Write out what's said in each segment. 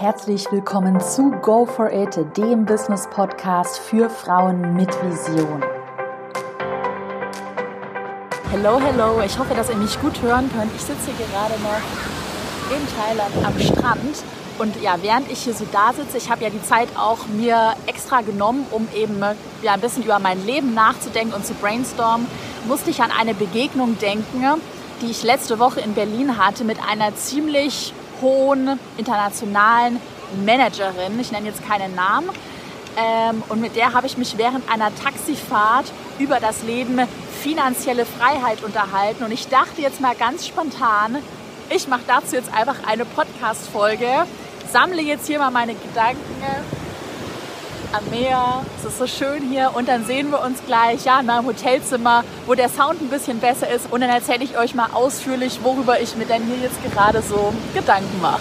Herzlich willkommen zu Go for It, dem Business Podcast für Frauen mit Vision. Hello, hello. Ich hoffe, dass ihr mich gut hören könnt. Ich sitze gerade noch in Thailand am Strand. Und ja, während ich hier so da sitze, ich habe ja die Zeit auch mir extra genommen, um eben ja, ein bisschen über mein Leben nachzudenken und zu brainstormen, musste ich an eine Begegnung denken, die ich letzte Woche in Berlin hatte mit einer ziemlich hohen internationalen Managerin. Ich nenne jetzt keinen Namen. Ähm, und mit der habe ich mich während einer Taxifahrt über das Leben finanzielle Freiheit unterhalten. Und ich dachte jetzt mal ganz spontan, ich mache dazu jetzt einfach eine Podcast-Folge, sammle jetzt hier mal meine Gedanken am Meer. Es ist so schön hier und dann sehen wir uns gleich ja, in meinem Hotelzimmer, wo der Sound ein bisschen besser ist. Und dann erzähle ich euch mal ausführlich, worüber ich mir denn hier jetzt gerade so Gedanken mache.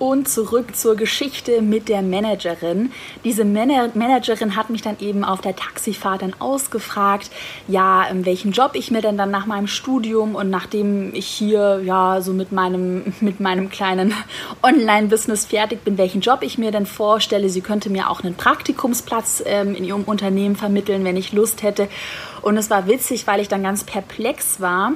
Und zurück zur Geschichte mit der Managerin. Diese Man Managerin hat mich dann eben auf der Taxifahrt dann ausgefragt, ja, welchen Job ich mir denn dann nach meinem Studium und nachdem ich hier ja so mit meinem, mit meinem kleinen Online-Business fertig bin, welchen Job ich mir denn vorstelle. Sie könnte mir auch einen Praktikumsplatz ähm, in ihrem Unternehmen vermitteln, wenn ich Lust hätte. Und es war witzig, weil ich dann ganz perplex war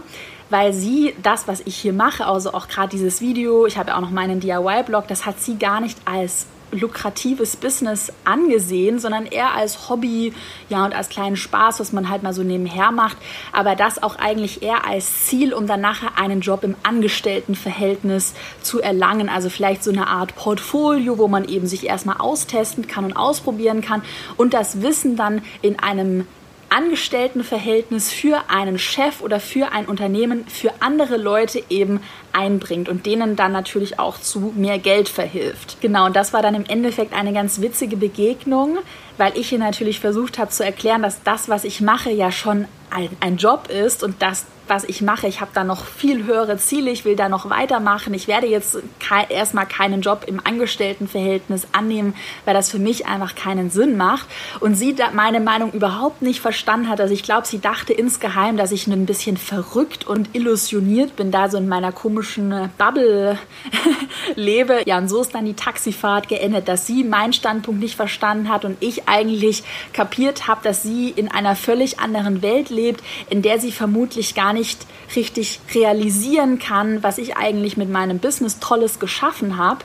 weil sie das, was ich hier mache, also auch gerade dieses Video, ich habe ja auch noch meinen DIY-Blog, das hat sie gar nicht als lukratives Business angesehen, sondern eher als Hobby, ja, und als kleinen Spaß, was man halt mal so nebenher macht, aber das auch eigentlich eher als Ziel, um dann nachher einen Job im Angestelltenverhältnis zu erlangen, also vielleicht so eine Art Portfolio, wo man eben sich erstmal austesten kann und ausprobieren kann und das Wissen dann in einem Angestelltenverhältnis für einen Chef oder für ein Unternehmen für andere Leute eben einbringt und denen dann natürlich auch zu mehr Geld verhilft. Genau, und das war dann im Endeffekt eine ganz witzige Begegnung, weil ich ihr natürlich versucht habe zu erklären, dass das, was ich mache, ja schon ein, ein Job ist und dass was ich mache. Ich habe da noch viel höhere Ziele, ich will da noch weitermachen. Ich werde jetzt ke erstmal keinen Job im Angestelltenverhältnis annehmen, weil das für mich einfach keinen Sinn macht. Und sie meine Meinung überhaupt nicht verstanden hat. Also ich glaube, sie dachte insgeheim, dass ich ein bisschen verrückt und illusioniert bin, da so in meiner komischen Bubble lebe. Ja, und so ist dann die Taxifahrt geendet, dass sie meinen Standpunkt nicht verstanden hat und ich eigentlich kapiert habe, dass sie in einer völlig anderen Welt lebt, in der sie vermutlich gar nicht richtig realisieren kann, was ich eigentlich mit meinem Business Tolles geschaffen habe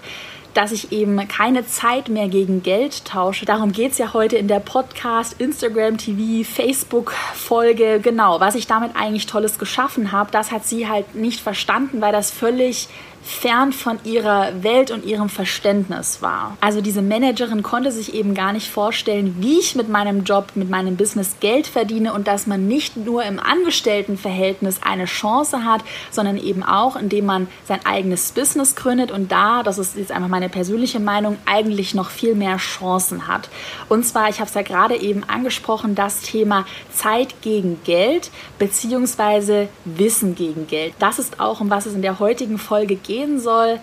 dass ich eben keine Zeit mehr gegen Geld tausche. Darum geht es ja heute in der Podcast, Instagram TV, Facebook-Folge. Genau, was ich damit eigentlich Tolles geschaffen habe, das hat sie halt nicht verstanden, weil das völlig fern von ihrer Welt und ihrem Verständnis war. Also diese Managerin konnte sich eben gar nicht vorstellen, wie ich mit meinem Job, mit meinem Business Geld verdiene und dass man nicht nur im Angestelltenverhältnis eine Chance hat, sondern eben auch, indem man sein eigenes Business gründet und da, das ist jetzt einfach meine persönliche Meinung, eigentlich noch viel mehr Chancen hat. Und zwar, ich habe es ja gerade eben angesprochen, das Thema Zeit gegen Geld beziehungsweise Wissen gegen Geld. Das ist auch, um was es in der heutigen Folge geht gehen soll.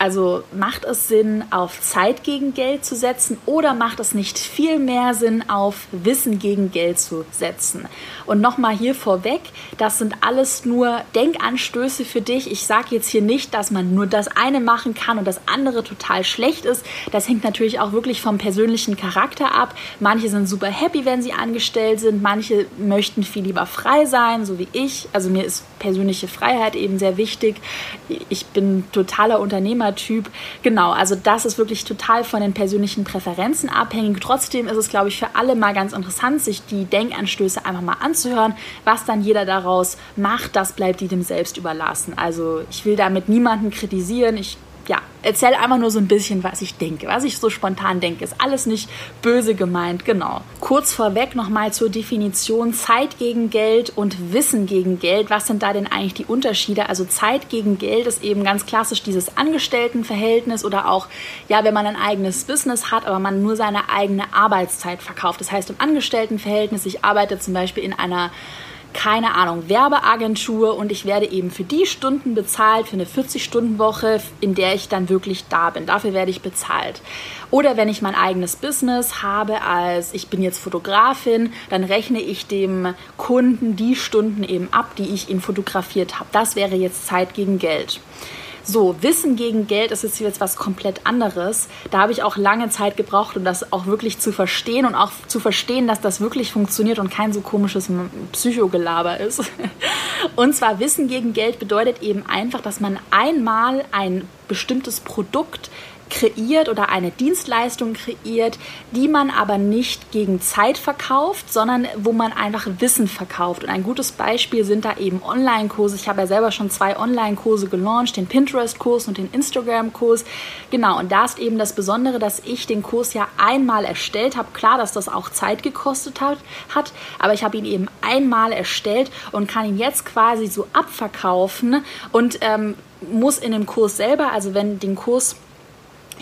Also macht es Sinn, auf Zeit gegen Geld zu setzen oder macht es nicht viel mehr Sinn, auf Wissen gegen Geld zu setzen? Und nochmal hier vorweg, das sind alles nur Denkanstöße für dich. Ich sage jetzt hier nicht, dass man nur das eine machen kann und das andere total schlecht ist. Das hängt natürlich auch wirklich vom persönlichen Charakter ab. Manche sind super happy, wenn sie angestellt sind. Manche möchten viel lieber frei sein, so wie ich. Also mir ist persönliche Freiheit eben sehr wichtig. Ich bin totaler Unternehmertyp. Genau, also das ist wirklich total von den persönlichen Präferenzen abhängig. Trotzdem ist es, glaube ich, für alle mal ganz interessant, sich die Denkanstöße einfach mal anzuhören. Was dann jeder daraus macht, das bleibt jedem selbst überlassen. Also ich will damit niemanden kritisieren. Ich ja, erzähl einfach nur so ein bisschen, was ich denke, was ich so spontan denke. Ist alles nicht böse gemeint, genau. Kurz vorweg nochmal zur Definition Zeit gegen Geld und Wissen gegen Geld. Was sind da denn eigentlich die Unterschiede? Also Zeit gegen Geld ist eben ganz klassisch dieses Angestelltenverhältnis oder auch, ja, wenn man ein eigenes Business hat, aber man nur seine eigene Arbeitszeit verkauft. Das heißt, im Angestelltenverhältnis, ich arbeite zum Beispiel in einer keine Ahnung, Werbeagentur und ich werde eben für die Stunden bezahlt, für eine 40-Stunden-Woche, in der ich dann wirklich da bin. Dafür werde ich bezahlt. Oder wenn ich mein eigenes Business habe, als ich bin jetzt Fotografin, dann rechne ich dem Kunden die Stunden eben ab, die ich ihn fotografiert habe. Das wäre jetzt Zeit gegen Geld. So, Wissen gegen Geld ist jetzt was komplett anderes. Da habe ich auch lange Zeit gebraucht, um das auch wirklich zu verstehen und auch zu verstehen, dass das wirklich funktioniert und kein so komisches Psychogelaber ist. Und zwar Wissen gegen Geld bedeutet eben einfach, dass man einmal ein bestimmtes Produkt kreiert oder eine Dienstleistung kreiert, die man aber nicht gegen Zeit verkauft, sondern wo man einfach Wissen verkauft. Und ein gutes Beispiel sind da eben Online-Kurse. Ich habe ja selber schon zwei Online-Kurse gelauncht, den Pinterest-Kurs und den Instagram-Kurs. Genau, und da ist eben das Besondere, dass ich den Kurs ja einmal erstellt habe. Klar, dass das auch Zeit gekostet hat, hat aber ich habe ihn eben einmal erstellt und kann ihn jetzt quasi so abverkaufen und ähm, muss in dem Kurs selber, also wenn den Kurs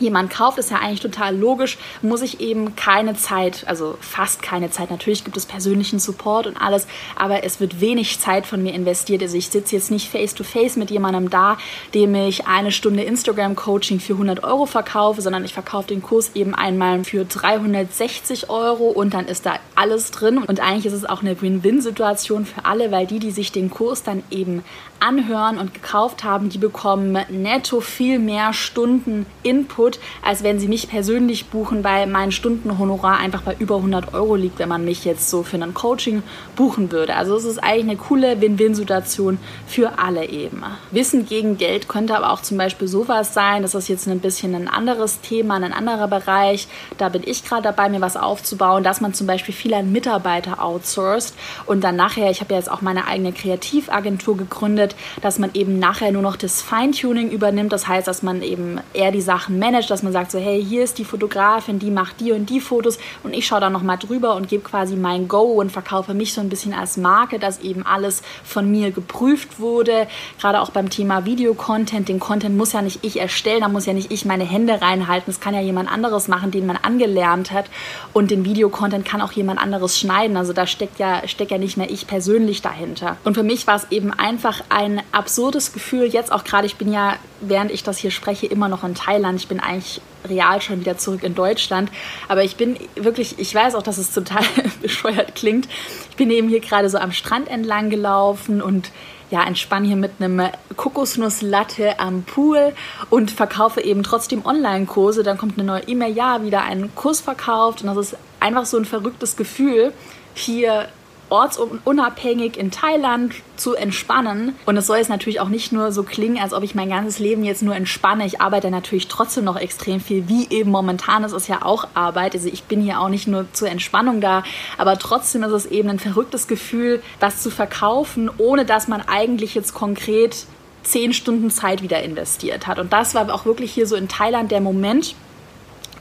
jemand kauft, ist ja eigentlich total logisch, muss ich eben keine Zeit, also fast keine Zeit, natürlich gibt es persönlichen Support und alles, aber es wird wenig Zeit von mir investiert. Also ich sitze jetzt nicht face-to-face -face mit jemandem da, dem ich eine Stunde Instagram-Coaching für 100 Euro verkaufe, sondern ich verkaufe den Kurs eben einmal für 360 Euro und dann ist da alles drin. Und eigentlich ist es auch eine Win-Win-Situation für alle, weil die, die sich den Kurs dann eben anhören und gekauft haben, die bekommen netto viel mehr Stunden Input, als wenn sie mich persönlich buchen, weil mein Stundenhonorar einfach bei über 100 Euro liegt, wenn man mich jetzt so für ein Coaching buchen würde. Also es ist eigentlich eine coole Win-Win-Situation für alle eben. Wissen gegen Geld könnte aber auch zum Beispiel sowas sein, das ist jetzt ein bisschen ein anderes Thema, ein anderer Bereich. Da bin ich gerade dabei, mir was aufzubauen, dass man zum Beispiel viel an Mitarbeiter outsourced und dann nachher, ich habe ja jetzt auch meine eigene Kreativagentur gegründet, wird, dass man eben nachher nur noch das Feintuning übernimmt. Das heißt, dass man eben eher die Sachen managt, dass man sagt so, hey, hier ist die Fotografin, die macht die und die Fotos und ich schaue da nochmal drüber und gebe quasi mein Go und verkaufe mich so ein bisschen als Marke, dass eben alles von mir geprüft wurde. Gerade auch beim Thema Videocontent. Den Content muss ja nicht ich erstellen, da muss ja nicht ich meine Hände reinhalten. Das kann ja jemand anderes machen, den man angelernt hat. Und den Videocontent kann auch jemand anderes schneiden. Also da steckt ja, steckt ja nicht mehr ich persönlich dahinter. Und für mich war es eben einfach ein absurdes Gefühl, jetzt auch gerade, ich bin ja, während ich das hier spreche, immer noch in Thailand. Ich bin eigentlich real schon wieder zurück in Deutschland. Aber ich bin wirklich, ich weiß auch, dass es total bescheuert klingt. Ich bin eben hier gerade so am Strand entlang gelaufen und ja, entspanne hier mit einem Kokosnusslatte am Pool und verkaufe eben trotzdem Online-Kurse. Dann kommt eine neue E-Mail, ja, wieder einen Kurs verkauft. Und das ist einfach so ein verrücktes Gefühl, hier ortsunabhängig in Thailand zu entspannen. Und es soll jetzt natürlich auch nicht nur so klingen, als ob ich mein ganzes Leben jetzt nur entspanne. Ich arbeite natürlich trotzdem noch extrem viel, wie eben momentan ist es ja auch Arbeit. Also ich bin hier auch nicht nur zur Entspannung da, aber trotzdem ist es eben ein verrücktes Gefühl, was zu verkaufen, ohne dass man eigentlich jetzt konkret zehn Stunden Zeit wieder investiert hat. Und das war auch wirklich hier so in Thailand der Moment,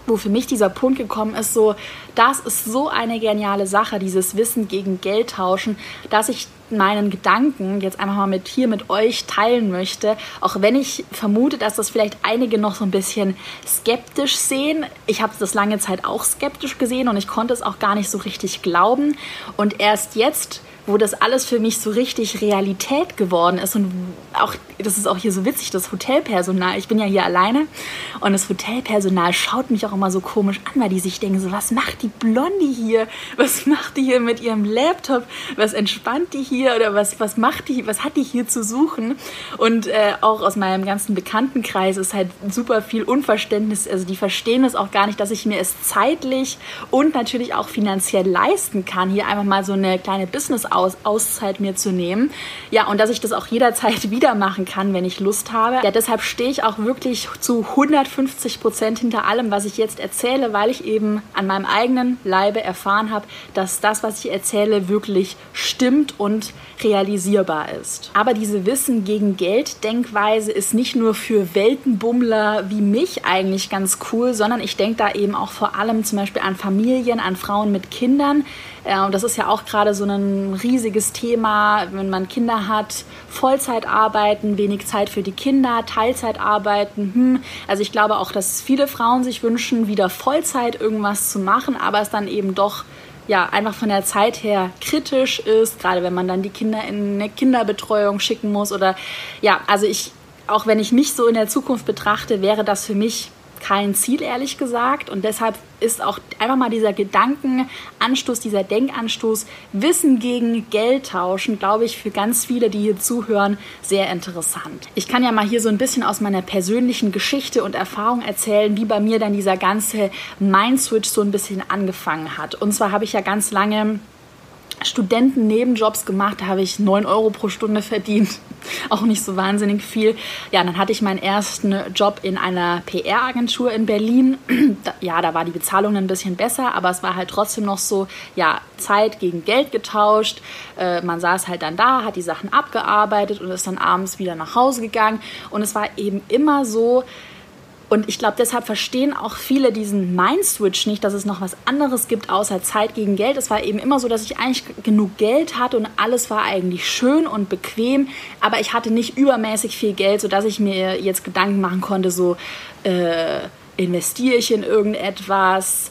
wo für mich dieser Punkt gekommen ist, so, das ist so eine geniale Sache, dieses Wissen gegen Geld tauschen, dass ich meinen Gedanken jetzt einfach mal mit hier mit euch teilen möchte, auch wenn ich vermute, dass das vielleicht einige noch so ein bisschen skeptisch sehen. Ich habe das lange Zeit auch skeptisch gesehen und ich konnte es auch gar nicht so richtig glauben und erst jetzt wo das alles für mich so richtig Realität geworden ist und auch, das ist auch hier so witzig, das Hotelpersonal, ich bin ja hier alleine und das Hotelpersonal schaut mich auch immer so komisch an, weil die sich denken so, was macht die Blondie hier? Was macht die hier mit ihrem Laptop? Was entspannt die hier oder was, was macht die, was hat die hier zu suchen? Und äh, auch aus meinem ganzen Bekanntenkreis ist halt super viel Unverständnis, also die verstehen es auch gar nicht, dass ich mir es zeitlich und natürlich auch finanziell leisten kann, hier einfach mal so eine kleine Business aus Auszeit mir zu nehmen. Ja, und dass ich das auch jederzeit wieder machen kann, wenn ich Lust habe. Ja, deshalb stehe ich auch wirklich zu 150 Prozent hinter allem, was ich jetzt erzähle, weil ich eben an meinem eigenen Leibe erfahren habe, dass das, was ich erzähle, wirklich stimmt und realisierbar ist. Aber diese Wissen gegen Geld Denkweise ist nicht nur für Weltenbummler wie mich eigentlich ganz cool, sondern ich denke da eben auch vor allem zum Beispiel an Familien, an Frauen mit Kindern, und das ist ja auch gerade so ein riesiges Thema, wenn man Kinder hat, Vollzeit arbeiten, wenig Zeit für die Kinder, Teilzeit arbeiten. Hm. Also ich glaube auch, dass viele Frauen sich wünschen, wieder Vollzeit irgendwas zu machen, aber es dann eben doch ja, einfach von der Zeit her kritisch ist, gerade wenn man dann die Kinder in eine Kinderbetreuung schicken muss oder ja, also ich, auch wenn ich mich so in der Zukunft betrachte, wäre das für mich kein Ziel, ehrlich gesagt. Und deshalb ist auch einfach mal dieser Gedankenanstoß, dieser Denkanstoß, Wissen gegen Geld tauschen, glaube ich, für ganz viele, die hier zuhören, sehr interessant. Ich kann ja mal hier so ein bisschen aus meiner persönlichen Geschichte und Erfahrung erzählen, wie bei mir dann dieser ganze Mind-Switch so ein bisschen angefangen hat. Und zwar habe ich ja ganz lange Studenten-Nebenjobs gemacht, da habe ich 9 Euro pro Stunde verdient. Auch nicht so wahnsinnig viel. Ja, dann hatte ich meinen ersten Job in einer PR-Agentur in Berlin. Ja, da war die Bezahlung ein bisschen besser, aber es war halt trotzdem noch so, ja, Zeit gegen Geld getauscht. Äh, man saß halt dann da, hat die Sachen abgearbeitet und ist dann abends wieder nach Hause gegangen. Und es war eben immer so, und ich glaube, deshalb verstehen auch viele diesen Mind-Switch nicht, dass es noch was anderes gibt außer Zeit gegen Geld. Es war eben immer so, dass ich eigentlich genug Geld hatte und alles war eigentlich schön und bequem, aber ich hatte nicht übermäßig viel Geld, sodass ich mir jetzt Gedanken machen konnte, so äh, investiere ich in irgendetwas,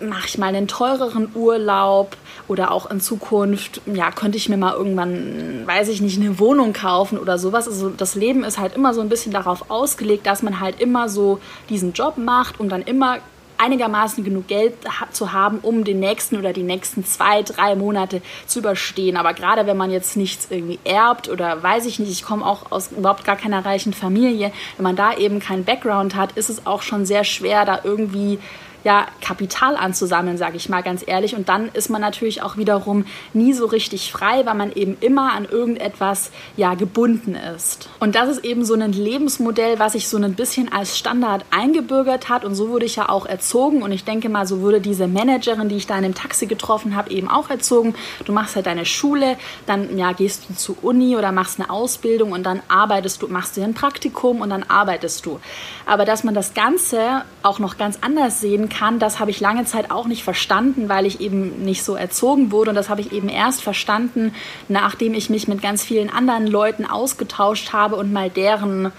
mache ich mal einen teureren Urlaub oder auch in Zukunft, ja, könnte ich mir mal irgendwann, weiß ich nicht, eine Wohnung kaufen oder sowas. Also das Leben ist halt immer so ein bisschen darauf ausgelegt, dass man halt immer so diesen Job macht und dann immer einigermaßen genug Geld zu haben, um den nächsten oder die nächsten zwei, drei Monate zu überstehen. Aber gerade wenn man jetzt nichts irgendwie erbt oder weiß ich nicht, ich komme auch aus überhaupt gar keiner reichen Familie, wenn man da eben keinen Background hat, ist es auch schon sehr schwer, da irgendwie ja, Kapital anzusammeln, sage ich mal ganz ehrlich. Und dann ist man natürlich auch wiederum nie so richtig frei, weil man eben immer an irgendetwas ja gebunden ist. Und das ist eben so ein Lebensmodell, was sich so ein bisschen als Standard eingebürgert hat. Und so wurde ich ja auch erzogen. Und ich denke mal, so wurde diese Managerin, die ich da in dem Taxi getroffen habe, eben auch erzogen. Du machst halt deine Schule, dann ja, gehst du zur Uni oder machst eine Ausbildung und dann arbeitest du, machst dir ein Praktikum und dann arbeitest du. Aber dass man das Ganze auch noch ganz anders sehen kann, kann, das habe ich lange Zeit auch nicht verstanden, weil ich eben nicht so erzogen wurde. Und das habe ich eben erst verstanden, nachdem ich mich mit ganz vielen anderen Leuten ausgetauscht habe und mal deren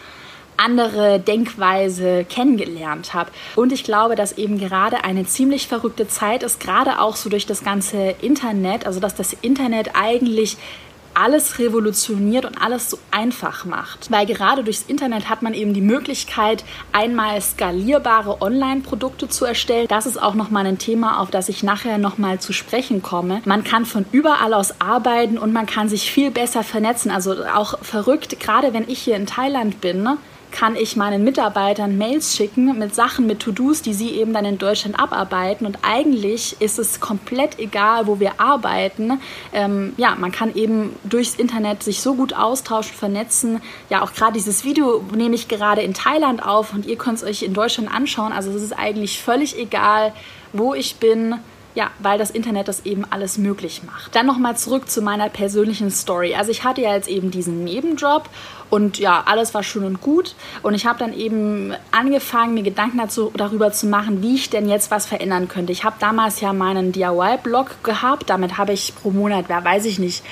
andere Denkweise kennengelernt habe. Und ich glaube, dass eben gerade eine ziemlich verrückte Zeit ist, gerade auch so durch das ganze Internet, also dass das Internet eigentlich alles revolutioniert und alles so einfach macht. Weil gerade durchs Internet hat man eben die Möglichkeit, einmal skalierbare Online-Produkte zu erstellen. Das ist auch nochmal ein Thema, auf das ich nachher nochmal zu sprechen komme. Man kann von überall aus arbeiten und man kann sich viel besser vernetzen. Also auch verrückt, gerade wenn ich hier in Thailand bin, ne? Kann ich meinen Mitarbeitern Mails schicken mit Sachen, mit To-Dos, die sie eben dann in Deutschland abarbeiten. Und eigentlich ist es komplett egal, wo wir arbeiten. Ähm, ja, man kann eben durchs Internet sich so gut austauschen, vernetzen. Ja, auch gerade dieses Video nehme ich gerade in Thailand auf und ihr könnt es euch in Deutschland anschauen. Also es ist eigentlich völlig egal, wo ich bin ja, weil das Internet das eben alles möglich macht. Dann nochmal zurück zu meiner persönlichen Story. Also ich hatte ja jetzt eben diesen Nebenjob und ja, alles war schön und gut. Und ich habe dann eben angefangen, mir Gedanken dazu, darüber zu machen, wie ich denn jetzt was verändern könnte. Ich habe damals ja meinen DIY-Blog gehabt. Damit habe ich pro Monat, wer weiß ich nicht,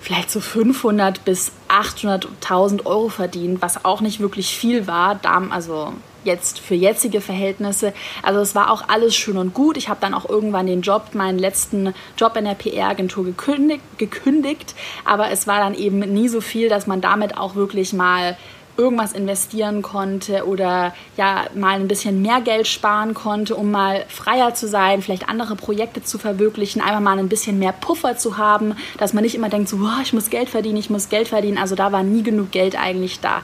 vielleicht so 500 bis 800.000 Euro verdient, was auch nicht wirklich viel war. Also jetzt für jetzige Verhältnisse. Also es war auch alles schön und gut. Ich habe dann auch irgendwann den Job, meinen letzten Job in der PR-Agentur gekündigt, gekündigt, aber es war dann eben nie so viel, dass man damit auch wirklich mal irgendwas investieren konnte oder ja mal ein bisschen mehr Geld sparen konnte, um mal freier zu sein, vielleicht andere Projekte zu verwirklichen, einfach mal ein bisschen mehr Puffer zu haben, dass man nicht immer denkt, so, oh, ich muss Geld verdienen, ich muss Geld verdienen. Also da war nie genug Geld eigentlich da.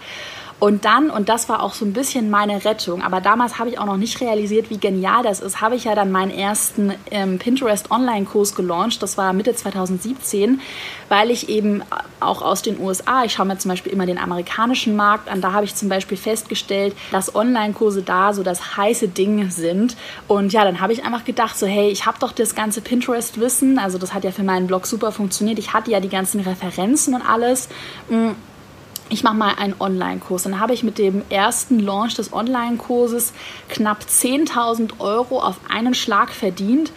Und dann, und das war auch so ein bisschen meine Rettung, aber damals habe ich auch noch nicht realisiert, wie genial das ist, habe ich ja dann meinen ersten ähm, Pinterest Online-Kurs gelauncht. Das war Mitte 2017, weil ich eben auch aus den USA, ich schaue mir zum Beispiel immer den amerikanischen Markt an, da habe ich zum Beispiel festgestellt, dass Online-Kurse da so das heiße Ding sind. Und ja, dann habe ich einfach gedacht, so hey, ich habe doch das ganze Pinterest-Wissen, also das hat ja für meinen Blog super funktioniert. Ich hatte ja die ganzen Referenzen und alles. Mm, ich mache mal einen Online-Kurs. Dann habe ich mit dem ersten Launch des Online-Kurses knapp 10.000 Euro auf einen Schlag verdient.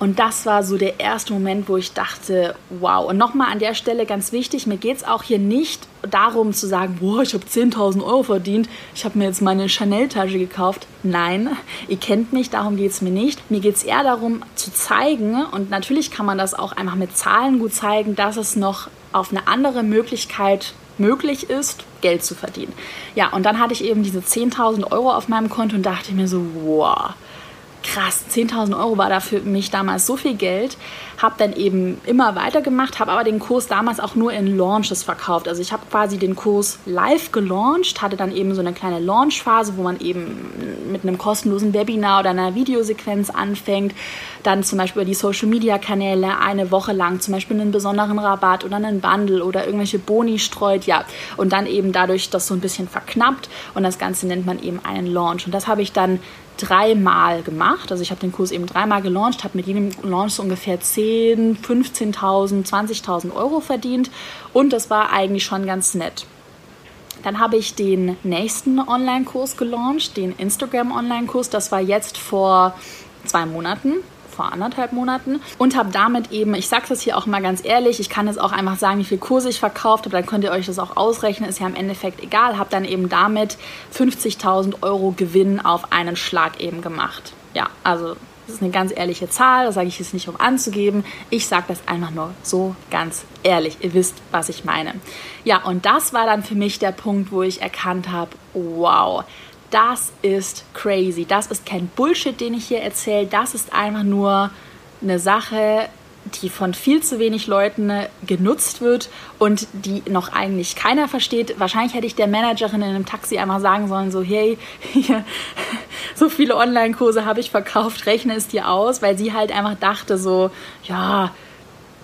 Und das war so der erste Moment, wo ich dachte, wow. Und nochmal an der Stelle ganz wichtig, mir geht es auch hier nicht darum zu sagen, boah, ich habe 10.000 Euro verdient, ich habe mir jetzt meine Chanel-Tasche gekauft. Nein, ihr kennt mich, darum geht es mir nicht. Mir geht es eher darum zu zeigen, und natürlich kann man das auch einfach mit Zahlen gut zeigen, dass es noch auf eine andere Möglichkeit möglich ist, Geld zu verdienen. Ja, und dann hatte ich eben diese 10.000 Euro auf meinem Konto und dachte mir so, wow, krass, 10.000 Euro war da für mich damals so viel Geld. Habe dann eben immer weitergemacht, habe aber den Kurs damals auch nur in Launches verkauft. Also ich habe quasi den Kurs live gelauncht, hatte dann eben so eine kleine Launchphase, wo man eben mit einem kostenlosen Webinar oder einer Videosequenz anfängt. Dann zum Beispiel über die Social-Media-Kanäle eine Woche lang zum Beispiel einen besonderen Rabatt oder einen Bundle oder irgendwelche Boni streut. Ja, und dann eben dadurch das so ein bisschen verknappt und das Ganze nennt man eben einen Launch. Und das habe ich dann dreimal gemacht. Also ich habe den Kurs eben dreimal gelauncht, habe mit jedem Launch so ungefähr 10, 15.000, 20.000 Euro verdient und das war eigentlich schon ganz nett. Dann habe ich den nächsten Online-Kurs gelauncht, den Instagram-Online-Kurs. Das war jetzt vor zwei Monaten vor anderthalb Monaten und habe damit eben, ich sage das hier auch mal ganz ehrlich, ich kann jetzt auch einfach sagen, wie viel Kurse ich verkauft habe, dann könnt ihr euch das auch ausrechnen, ist ja im Endeffekt egal, habe dann eben damit 50.000 Euro Gewinn auf einen Schlag eben gemacht. Ja, also das ist eine ganz ehrliche Zahl, das sage ich jetzt nicht, um anzugeben. Ich sage das einfach nur so ganz ehrlich. Ihr wisst, was ich meine. Ja, und das war dann für mich der Punkt, wo ich erkannt habe, wow, das ist crazy. Das ist kein Bullshit, den ich hier erzähle. Das ist einfach nur eine Sache, die von viel zu wenig Leuten genutzt wird und die noch eigentlich keiner versteht. Wahrscheinlich hätte ich der Managerin in einem Taxi einmal sagen sollen, so hey, hier, so viele Online-Kurse habe ich verkauft, rechne es dir aus, weil sie halt einfach dachte so, ja,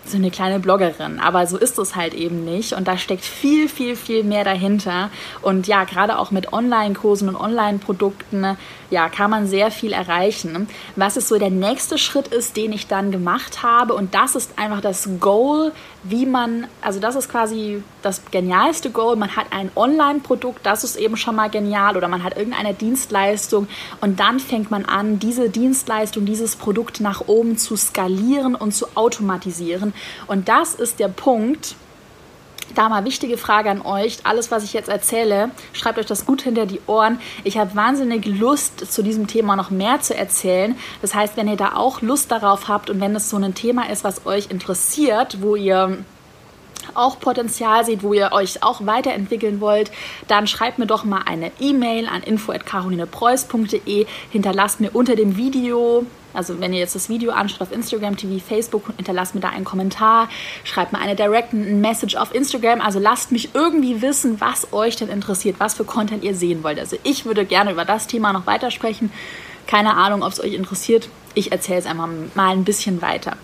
so eine kleine Bloggerin. Aber so ist es halt eben nicht. Und da steckt viel, viel, viel mehr dahinter. Und ja, gerade auch mit Online-Kursen und Online-Produkten ja, kann man sehr viel erreichen. Was ist so der nächste Schritt ist, den ich dann gemacht habe und das ist einfach das Goal, wie man, also das ist quasi das genialste Goal, man hat ein Online-Produkt, das ist eben schon mal genial oder man hat irgendeine Dienstleistung und dann fängt man an, diese Dienstleistung, dieses Produkt nach oben zu skalieren und zu automatisieren und das ist der Punkt, da mal wichtige Frage an euch. Alles, was ich jetzt erzähle, schreibt euch das gut hinter die Ohren. Ich habe wahnsinnig Lust, zu diesem Thema noch mehr zu erzählen. Das heißt, wenn ihr da auch Lust darauf habt und wenn es so ein Thema ist, was euch interessiert, wo ihr auch Potenzial seht, wo ihr euch auch weiterentwickeln wollt, dann schreibt mir doch mal eine E-Mail an info@carolinepreuß.de, hinterlasst mir unter dem Video also wenn ihr jetzt das Video anschaut auf Instagram, TV, Facebook, hinterlasst mir da einen Kommentar, schreibt mir eine Direct Message auf Instagram. Also lasst mich irgendwie wissen, was euch denn interessiert, was für Content ihr sehen wollt. Also ich würde gerne über das Thema noch weitersprechen. Keine Ahnung, ob es euch interessiert. Ich erzähle es einfach mal ein bisschen weiter.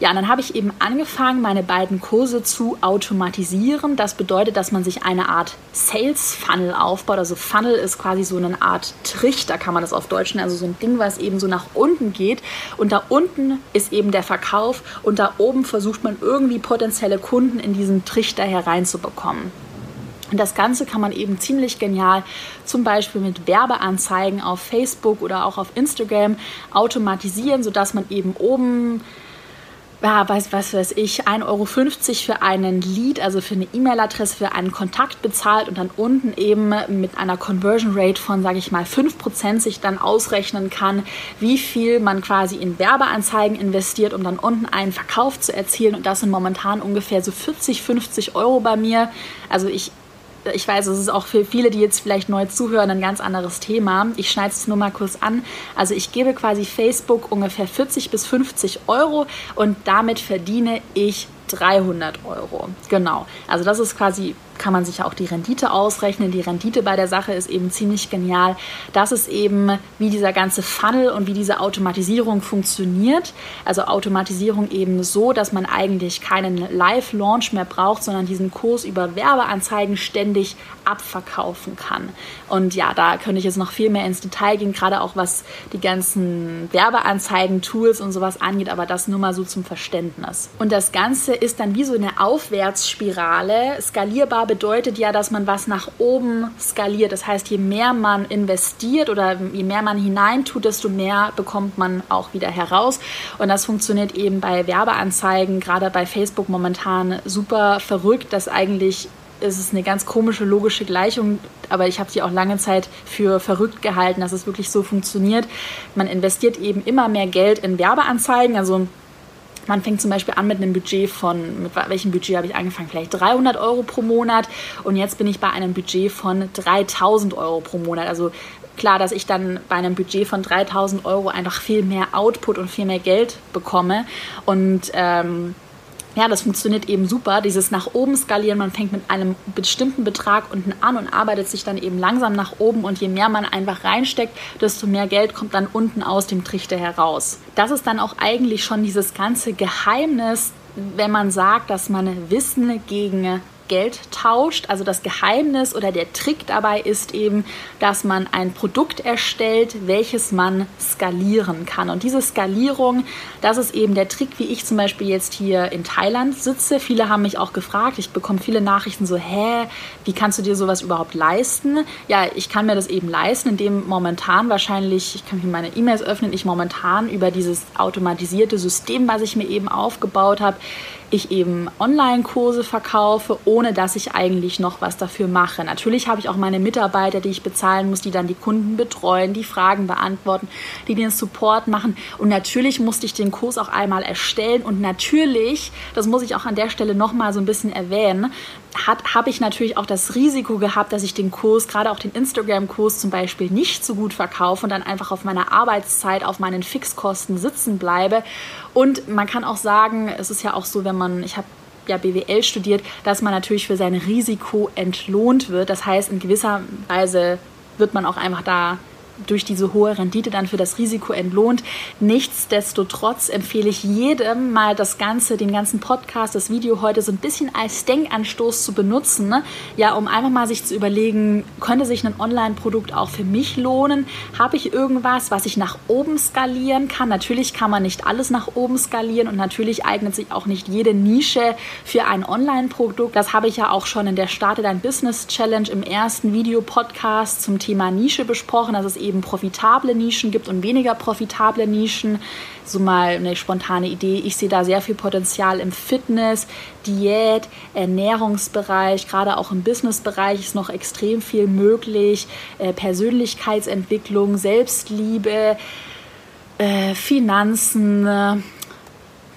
Ja, und dann habe ich eben angefangen, meine beiden Kurse zu automatisieren. Das bedeutet, dass man sich eine Art Sales Funnel aufbaut. Also Funnel ist quasi so eine Art Trichter, kann man das auf Deutsch nennen. Also so ein Ding, was eben so nach unten geht. Und da unten ist eben der Verkauf und da oben versucht man irgendwie potenzielle Kunden in diesen Trichter hereinzubekommen. Und das Ganze kann man eben ziemlich genial zum Beispiel mit Werbeanzeigen auf Facebook oder auch auf Instagram automatisieren, sodass man eben oben ja, weiß, was weiß ich, 1,50 Euro für einen Lead, also für eine E-Mail-Adresse, für einen Kontakt bezahlt und dann unten eben mit einer Conversion Rate von, sage ich mal, 5% sich dann ausrechnen kann, wie viel man quasi in Werbeanzeigen investiert, um dann unten einen Verkauf zu erzielen. Und das sind momentan ungefähr so 40, 50 Euro bei mir. Also ich ich weiß, es ist auch für viele, die jetzt vielleicht neu zuhören, ein ganz anderes Thema. Ich schneide es nur mal kurz an. Also ich gebe quasi Facebook ungefähr 40 bis 50 Euro und damit verdiene ich 300 Euro. Genau. Also das ist quasi kann man sich ja auch die Rendite ausrechnen. Die Rendite bei der Sache ist eben ziemlich genial. Das ist eben, wie dieser ganze Funnel und wie diese Automatisierung funktioniert. Also Automatisierung eben so, dass man eigentlich keinen Live-Launch mehr braucht, sondern diesen Kurs über Werbeanzeigen ständig abverkaufen kann. Und ja, da könnte ich jetzt noch viel mehr ins Detail gehen, gerade auch was die ganzen Werbeanzeigen, Tools und sowas angeht, aber das nur mal so zum Verständnis. Und das Ganze ist dann wie so eine Aufwärtsspirale, skalierbar bedeutet ja, dass man was nach oben skaliert. Das heißt, je mehr man investiert oder je mehr man hineintut, desto mehr bekommt man auch wieder heraus. Und das funktioniert eben bei Werbeanzeigen, gerade bei Facebook momentan super verrückt, dass eigentlich ist es eine ganz komische logische Gleichung, aber ich habe sie auch lange Zeit für verrückt gehalten, dass es wirklich so funktioniert. Man investiert eben immer mehr Geld in Werbeanzeigen, also Man fängt zum Beispiel an mit einem Budget von, mit welchem Budget habe ich angefangen? Vielleicht 300 Euro pro Monat und jetzt bin ich bei einem Budget von 3000 Euro pro Monat. Also klar, dass ich dann bei einem Budget von 3000 Euro einfach viel mehr Output und viel mehr Geld bekomme und ähm, ja, das funktioniert eben super. Dieses nach oben skalieren, man fängt mit einem bestimmten Betrag unten an und arbeitet sich dann eben langsam nach oben und je mehr man einfach reinsteckt, desto mehr Geld kommt dann unten aus dem Trichter heraus. Das ist dann auch eigentlich schon dieses ganze Geheimnis, wenn man sagt, dass man Wissen gegen Geld tauscht. Also das Geheimnis oder der Trick dabei ist eben, dass man ein Produkt erstellt, welches man skalieren kann. Und diese Skalierung, das ist eben der Trick, wie ich zum Beispiel jetzt hier in Thailand sitze. Viele haben mich auch gefragt, ich bekomme viele Nachrichten so, hä, wie kannst du dir sowas überhaupt leisten? Ja, ich kann mir das eben leisten, indem momentan wahrscheinlich, ich kann hier meine E-Mails öffnen, ich momentan über dieses automatisierte System, was ich mir eben aufgebaut habe, ich eben Online-Kurse verkaufe, ohne dass ich eigentlich noch was dafür mache. Natürlich habe ich auch meine Mitarbeiter, die ich bezahlen muss, die dann die Kunden betreuen, die Fragen beantworten, die den Support machen. Und natürlich musste ich den Kurs auch einmal erstellen. Und natürlich, das muss ich auch an der Stelle nochmal so ein bisschen erwähnen, habe ich natürlich auch das Risiko gehabt, dass ich den Kurs, gerade auch den Instagram-Kurs zum Beispiel, nicht so gut verkaufe und dann einfach auf meiner Arbeitszeit, auf meinen Fixkosten sitzen bleibe. Und man kann auch sagen, es ist ja auch so, wenn man, ich habe ja BWL studiert, dass man natürlich für sein Risiko entlohnt wird. Das heißt, in gewisser Weise wird man auch einfach da durch diese hohe Rendite dann für das Risiko entlohnt. Nichtsdestotrotz empfehle ich jedem mal das Ganze, den ganzen Podcast, das Video heute so ein bisschen als Denkanstoß zu benutzen. Ne? Ja, um einfach mal sich zu überlegen, könnte sich ein Online-Produkt auch für mich lohnen? Habe ich irgendwas, was ich nach oben skalieren kann? Natürlich kann man nicht alles nach oben skalieren und natürlich eignet sich auch nicht jede Nische für ein Online-Produkt. Das habe ich ja auch schon in der Starte Dein Business Challenge im ersten Video-Podcast zum Thema Nische besprochen. Das ist eben eben profitable Nischen gibt und weniger profitable Nischen. So mal eine spontane Idee. Ich sehe da sehr viel Potenzial im Fitness, Diät, Ernährungsbereich, gerade auch im Businessbereich ist noch extrem viel möglich. Äh, Persönlichkeitsentwicklung, Selbstliebe, äh, Finanzen,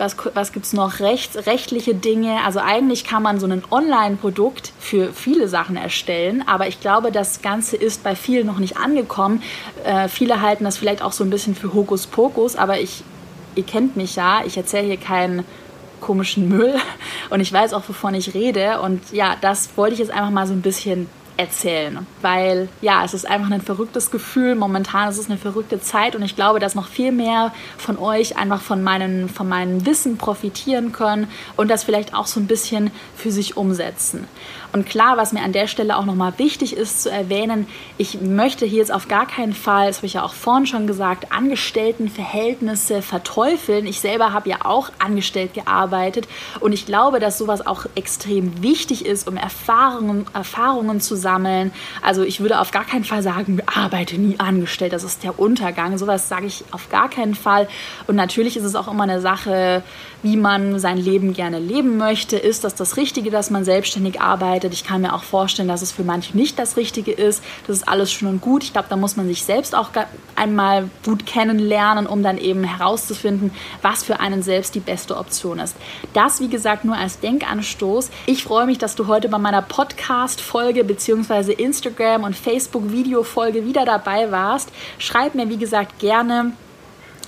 was, was gibt es noch? Rechts, rechtliche Dinge. Also eigentlich kann man so ein Online-Produkt für viele Sachen erstellen, aber ich glaube, das Ganze ist bei vielen noch nicht angekommen. Äh, viele halten das vielleicht auch so ein bisschen für Hokuspokus, aber ich, ihr kennt mich ja, ich erzähle hier keinen komischen Müll und ich weiß auch, wovon ich rede. Und ja, das wollte ich jetzt einfach mal so ein bisschen erzählen, weil ja, es ist einfach ein verrücktes Gefühl. Momentan ist es eine verrückte Zeit und ich glaube, dass noch viel mehr von euch einfach von, meinen, von meinem Wissen profitieren können und das vielleicht auch so ein bisschen für sich umsetzen. Und klar, was mir an der Stelle auch nochmal wichtig ist zu erwähnen, ich möchte hier jetzt auf gar keinen Fall, das habe ich ja auch vorhin schon gesagt, Angestelltenverhältnisse verteufeln. Ich selber habe ja auch angestellt gearbeitet und ich glaube, dass sowas auch extrem wichtig ist, um Erfahrungen, Erfahrungen zu sammeln. Also ich würde auf gar keinen Fall sagen, arbeite nie angestellt, das ist der Untergang. Sowas sage ich auf gar keinen Fall. Und natürlich ist es auch immer eine Sache, wie man sein Leben gerne leben möchte. Ist das das Richtige, dass man selbstständig arbeitet? Ich kann mir auch vorstellen, dass es für manche nicht das Richtige ist. Das ist alles schön und gut. Ich glaube, da muss man sich selbst auch einmal gut kennenlernen, um dann eben herauszufinden, was für einen selbst die beste Option ist. Das, wie gesagt, nur als Denkanstoß. Ich freue mich, dass du heute bei meiner Podcast-Folge bzw. Instagram- und Facebook-Video-Folge wieder dabei warst. Schreib mir, wie gesagt, gerne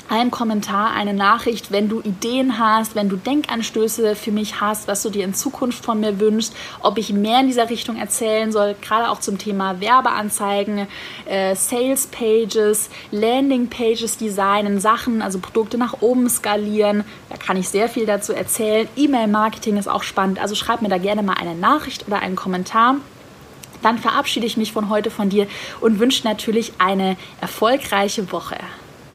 einen Kommentar, eine Nachricht, wenn du Ideen hast, wenn du Denkanstöße für mich hast, was du dir in Zukunft von mir wünschst, ob ich mehr in dieser Richtung erzählen soll, gerade auch zum Thema Werbeanzeigen, äh, Sales Pages, Landing Pages designen, Sachen, also Produkte nach oben skalieren. Da kann ich sehr viel dazu erzählen. E-Mail-Marketing ist auch spannend, also schreib mir da gerne mal eine Nachricht oder einen Kommentar dann verabschiede ich mich von heute von dir und wünsche natürlich eine erfolgreiche Woche.